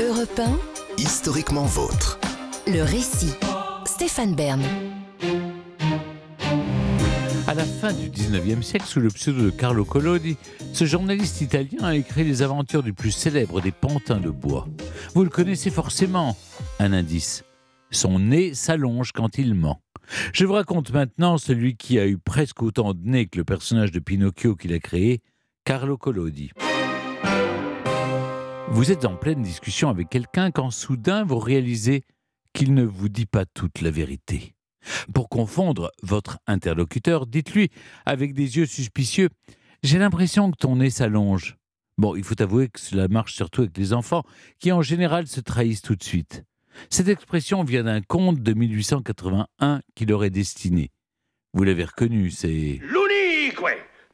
Europe 1, Historiquement vôtre. le récit. Stéphane Bern. À la fin du 19e siècle, sous le pseudo de Carlo Collodi, ce journaliste italien a écrit les aventures du plus célèbre des pantins de bois. Vous le connaissez forcément. Un indice. Son nez s'allonge quand il ment. Je vous raconte maintenant celui qui a eu presque autant de nez que le personnage de Pinocchio qu'il a créé, Carlo Collodi. Vous êtes en pleine discussion avec quelqu'un quand soudain vous réalisez qu'il ne vous dit pas toute la vérité. Pour confondre votre interlocuteur, dites-lui, avec des yeux suspicieux, J'ai l'impression que ton nez s'allonge. Bon, il faut avouer que cela marche surtout avec les enfants, qui en général se trahissent tout de suite. Cette expression vient d'un conte de 1881 qui leur est destiné. Vous l'avez reconnu, c'est...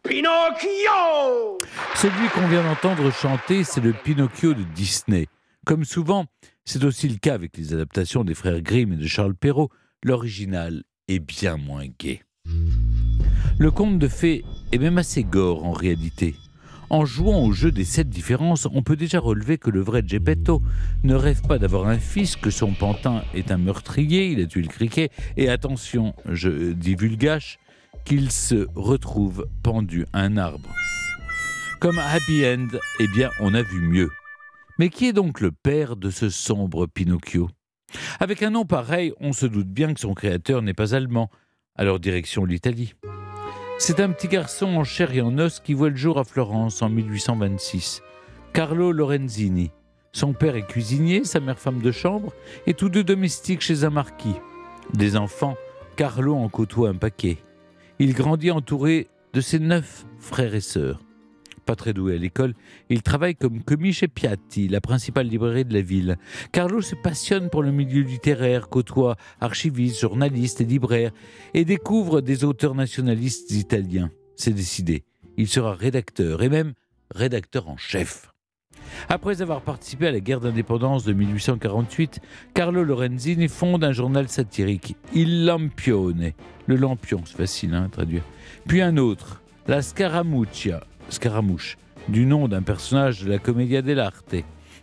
Pinocchio Celui qu'on vient d'entendre chanter, c'est le Pinocchio de Disney. Comme souvent, c'est aussi le cas avec les adaptations des frères Grimm et de Charles Perrault, l'original est bien moins gai. Le conte de fées est même assez gore en réalité. En jouant au jeu des sept différences, on peut déjà relever que le vrai Geppetto ne rêve pas d'avoir un fils, que son pantin est un meurtrier, il a tué le criquet, et attention, je divulgache, qu'il se retrouve pendu à un arbre. Comme Happy End, eh bien, on a vu mieux. Mais qui est donc le père de ce sombre Pinocchio? Avec un nom pareil, on se doute bien que son créateur n'est pas allemand, alors direction l'Italie. C'est un petit garçon en chair et en os qui voit le jour à Florence en 1826. Carlo Lorenzini. Son père est cuisinier, sa mère femme de chambre, et tous deux domestiques chez un marquis. Des enfants, Carlo en côtoie un paquet. Il grandit entouré de ses neuf frères et sœurs. Pas très doué à l'école, il travaille comme commis chez Piatti, la principale librairie de la ville. Carlo se passionne pour le milieu littéraire, côtoie archivistes, journalistes et libraires, et découvre des auteurs nationalistes italiens. C'est décidé, il sera rédacteur, et même rédacteur en chef. Après avoir participé à la guerre d'indépendance de 1848, Carlo Lorenzini fonde un journal satirique, Il Lampione, le lampion, c'est facile hein, à traduire. Puis un autre, La Scaramuccia, Scaramouche, du nom d'un personnage de la Commedia dell'arte.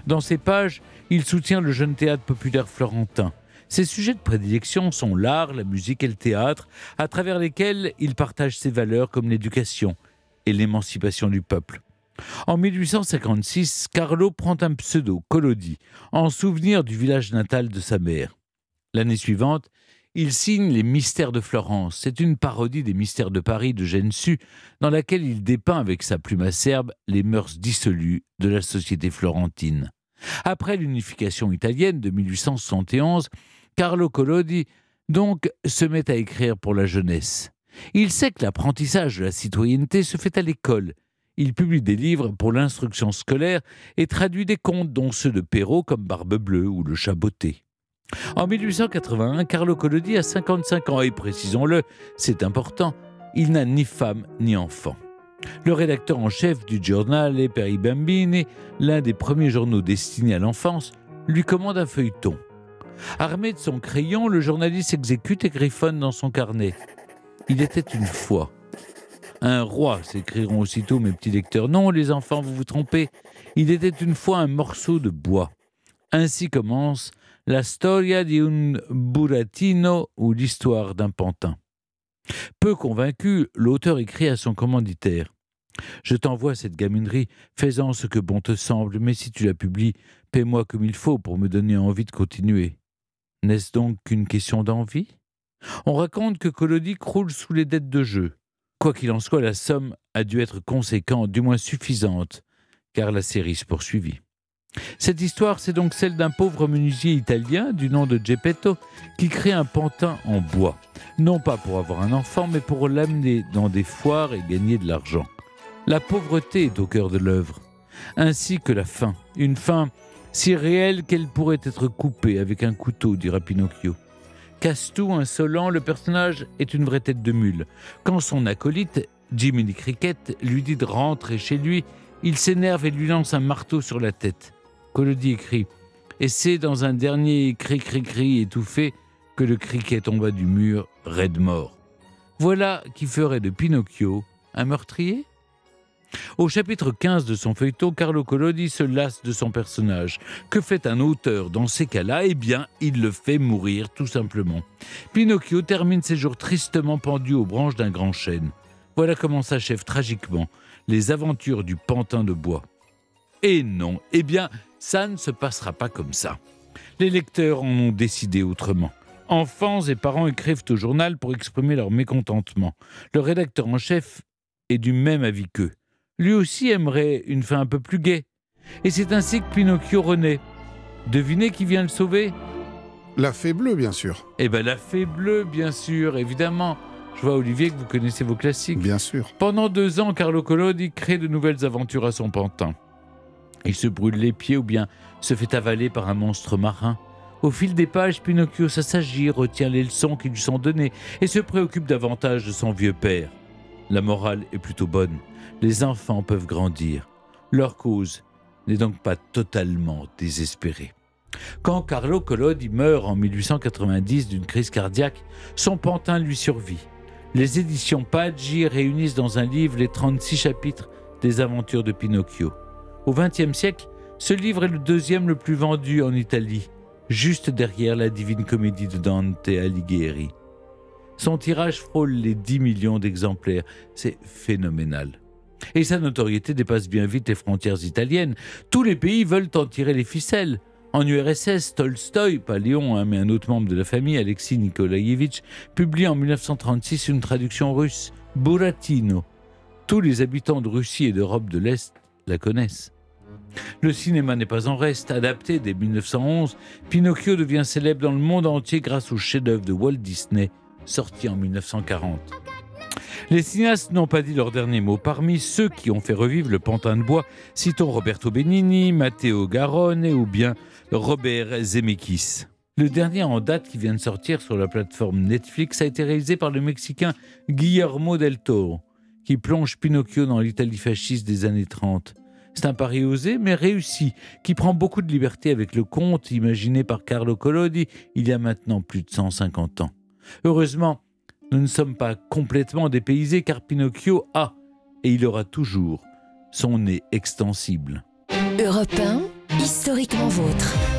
Dans ses pages, il soutient le jeune théâtre populaire florentin. Ses sujets de prédilection sont l'art, la musique et le théâtre, à travers lesquels il partage ses valeurs comme l'éducation et l'émancipation du peuple. En 1856, Carlo prend un pseudo, Collodi, en souvenir du village natal de sa mère. L'année suivante, il signe Les Mystères de Florence. C'est une parodie des Mystères de Paris de Gensu, dans laquelle il dépeint avec sa plume acerbe les mœurs dissolues de la société florentine. Après l'unification italienne de 1871, Carlo Collodi donc se met à écrire pour la jeunesse. Il sait que l'apprentissage de la citoyenneté se fait à l'école. Il publie des livres pour l'instruction scolaire et traduit des contes, dont ceux de Perrault comme Barbe Bleue ou Le Chat Botté. En 1881, Carlo Collodi a 55 ans et précisons-le, c'est important, il n'a ni femme ni enfant. Le rédacteur en chef du Giornale per i Bambini, l'un des premiers journaux destinés à l'enfance, lui commande un feuilleton. Armé de son crayon, le journaliste exécute et griffonne dans son carnet. Il était une fois. Un roi, s'écrieront aussitôt mes petits lecteurs. Non, les enfants, vous vous trompez. Il était une fois un morceau de bois. Ainsi commence la storia di un burattino ou l'histoire d'un pantin. Peu convaincu, l'auteur écrit à son commanditaire Je t'envoie cette gaminerie, fais-en ce que bon te semble, mais si tu la publies, paie-moi comme il faut pour me donner envie de continuer. N'est-ce donc qu'une question d'envie? On raconte que Collodi croule sous les dettes de jeu. Quoi qu'il en soit, la somme a dû être conséquente, du moins suffisante, car la série se poursuivit. Cette histoire, c'est donc celle d'un pauvre menuisier italien du nom de Geppetto qui crée un pantin en bois, non pas pour avoir un enfant, mais pour l'amener dans des foires et gagner de l'argent. La pauvreté est au cœur de l'œuvre, ainsi que la faim, une faim si réelle qu'elle pourrait être coupée avec un couteau, dira Pinocchio. Casse-tout, insolent, le personnage est une vraie tête de mule. Quand son acolyte, Jiminy Cricket, lui dit de rentrer chez lui, il s'énerve et lui lance un marteau sur la tête. Collodi écrit Et c'est dans un dernier cri-cri-cri étouffé que le criquet tomba du mur, raide mort. Voilà qui ferait de Pinocchio un meurtrier? Au chapitre 15 de son feuilleton, Carlo Collodi se lasse de son personnage. Que fait un auteur dans ces cas-là? Eh bien, il le fait mourir, tout simplement. Pinocchio termine ses jours tristement pendu aux branches d'un grand chêne. Voilà comment s'achèvent tragiquement les aventures du pantin de bois. Et non, eh bien, ça ne se passera pas comme ça. Les lecteurs en ont décidé autrement. Enfants et parents écrivent au journal pour exprimer leur mécontentement. Le rédacteur en chef est du même avis qu'eux. Lui aussi aimerait une fin un peu plus gaie. Et c'est ainsi que Pinocchio renaît. Devinez qui vient le sauver? La fée bleue, bien sûr. Eh bien, la fée bleue, bien sûr, évidemment. Je vois, Olivier, que vous connaissez vos classiques. Bien sûr. Pendant deux ans, Carlo Collodi crée de nouvelles aventures à son pantin. Il se brûle les pieds ou bien se fait avaler par un monstre marin. Au fil des pages, Pinocchio s'assagit, retient les leçons qui lui sont données et se préoccupe davantage de son vieux père. La morale est plutôt bonne. Les enfants peuvent grandir. Leur cause n'est donc pas totalement désespérée. Quand Carlo Collodi meurt en 1890 d'une crise cardiaque, son pantin lui survit. Les éditions Paggi réunissent dans un livre les 36 chapitres des aventures de Pinocchio. Au XXe siècle, ce livre est le deuxième le plus vendu en Italie, juste derrière la Divine Comédie de Dante Alighieri. Son tirage frôle les 10 millions d'exemplaires, c'est phénoménal. Et sa notoriété dépasse bien vite les frontières italiennes. Tous les pays veulent en tirer les ficelles. En URSS, Tolstoï, pas Léon, hein, mais un autre membre de la famille, Alexis Nikolaïevitch, publie en 1936 une traduction russe, Buratino. Tous les habitants de Russie et d'Europe de l'Est la connaissent. Le cinéma n'est pas en reste. Adapté dès 1911, Pinocchio devient célèbre dans le monde entier grâce au chef-d'œuvre de Walt Disney, sorti en 1940. Les cinéastes n'ont pas dit leur dernier mot. Parmi ceux qui ont fait revivre le pantin de bois, citons Roberto Benigni, Matteo Garrone ou bien Robert Zemeckis. Le dernier en date qui vient de sortir sur la plateforme Netflix a été réalisé par le Mexicain Guillermo del Toro, qui plonge Pinocchio dans l'Italie fasciste des années 30. C'est un pari osé, mais réussi, qui prend beaucoup de liberté avec le conte imaginé par Carlo Collodi il y a maintenant plus de 150 ans. Heureusement, nous ne sommes pas complètement dépaysés car Pinocchio a, et il aura toujours, son nez extensible. Europe 1, historiquement vôtre.